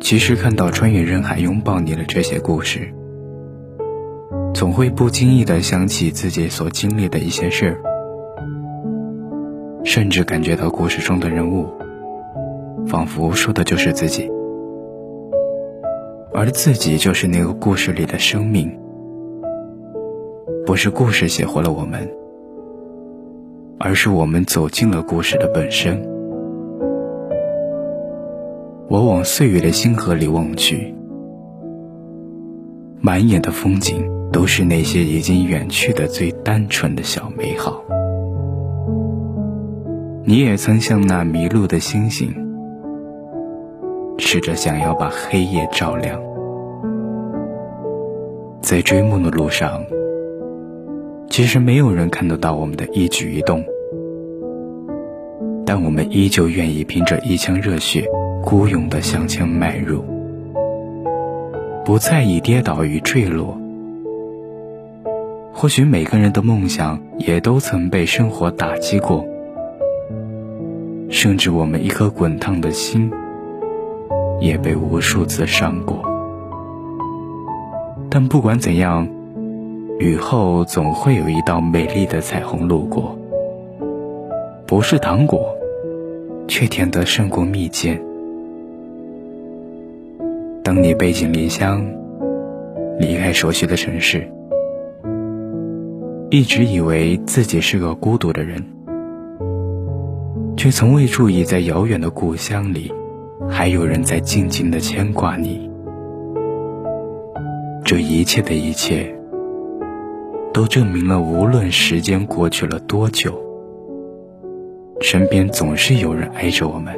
其实看到穿越人海拥抱你的这些故事，总会不经意的想起自己所经历的一些事儿，甚至感觉到故事中的人物，仿佛说的就是自己，而自己就是那个故事里的生命，不是故事写活了我们，而是我们走进了故事的本身。我往岁月的星河里望去，满眼的风景都是那些已经远去的最单纯的小美好。你也曾像那迷路的星星，试着想要把黑夜照亮。在追梦的路上，其实没有人看得到我们的一举一动，但我们依旧愿意凭着一腔热血。孤勇地向前迈入，不在意跌倒与坠落。或许每个人的梦想也都曾被生活打击过，甚至我们一颗滚烫的心也被无数次伤过。但不管怎样，雨后总会有一道美丽的彩虹路过，不是糖果，却甜得胜过蜜饯。当你背井离乡，离开熟悉的城市，一直以为自己是个孤独的人，却从未注意在遥远的故乡里，还有人在静静的牵挂你。这一切的一切，都证明了，无论时间过去了多久，身边总是有人爱着我们。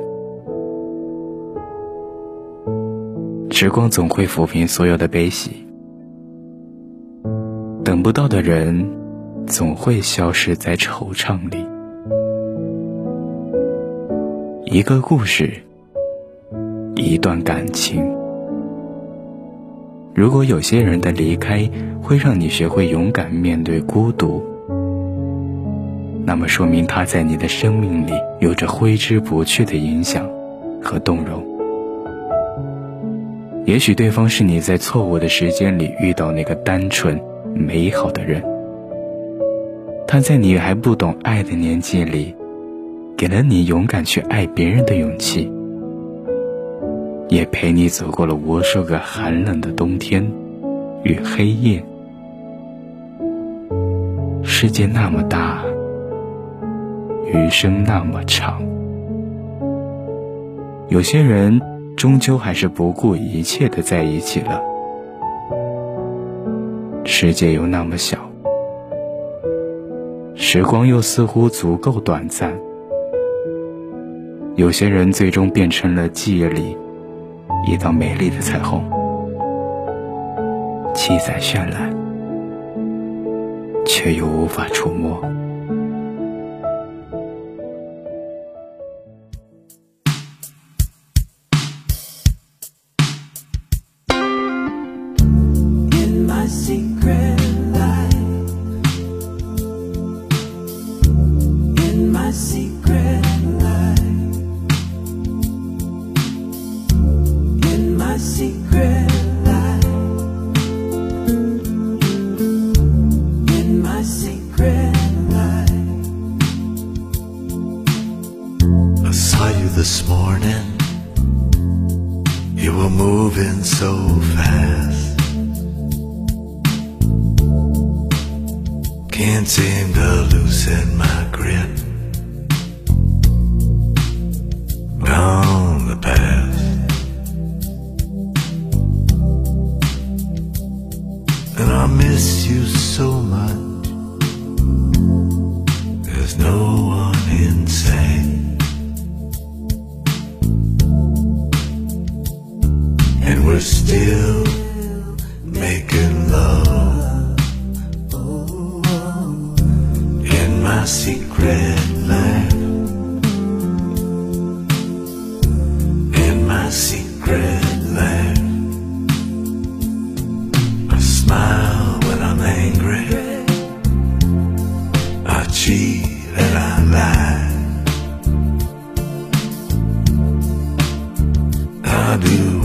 时光总会抚平所有的悲喜，等不到的人总会消失在惆怅里。一个故事，一段感情。如果有些人的离开会让你学会勇敢面对孤独，那么说明他在你的生命里有着挥之不去的影响和动容。也许对方是你在错误的时间里遇到那个单纯美好的人，他在你还不懂爱的年纪里，给了你勇敢去爱别人的勇气，也陪你走过了无数个寒冷的冬天与黑夜。世界那么大，余生那么长，有些人。终究还是不顾一切的在一起了。世界又那么小，时光又似乎足够短暂。有些人最终变成了记忆里一道美丽的彩虹，七彩绚烂，却又无法触摸。This morning. You were moving so fast. Can't seem to loosen my grip my secret life. In my secret life. I smile when I'm angry. I cheat and I lie. I do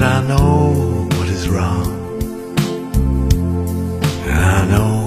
But I know what is wrong. I know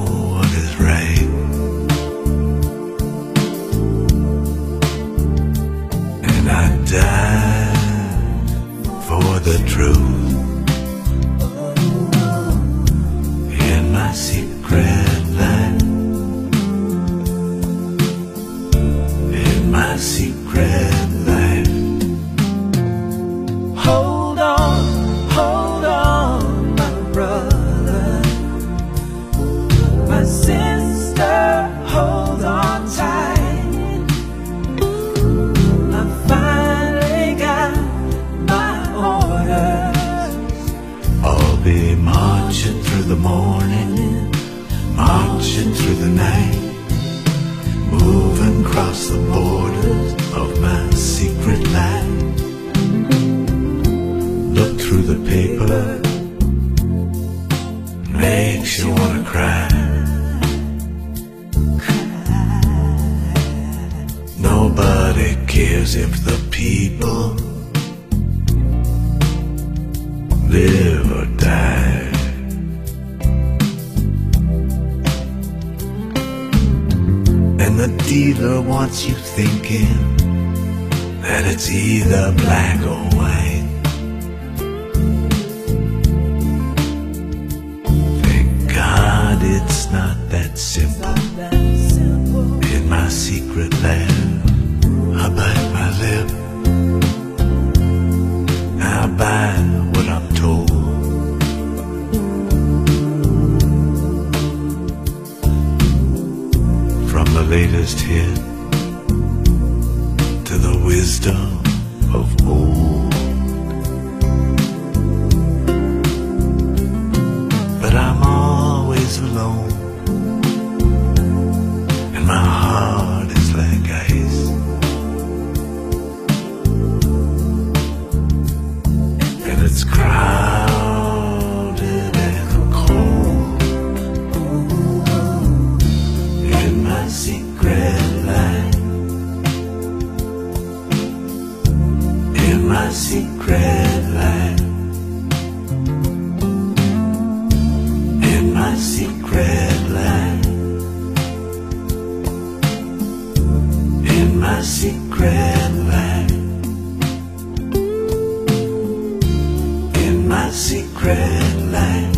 be marching through the morning, marching through the night, moving across the borders of my secret land. Look through the paper, makes you wanna cry. Nobody cares if the people live or die? And the dealer wants you thinking that it's either black or white. Thank God it's not that simple. In my secret lab, latest hit to the wisdom of old. But I'm always alone, and my heart is like ice. And it's crowded and in my secret life. In my secret life. In my secret life. In my secret life.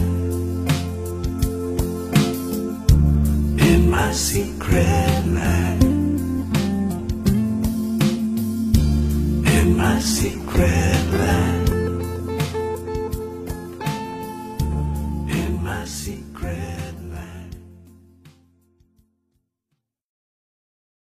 In my secret secret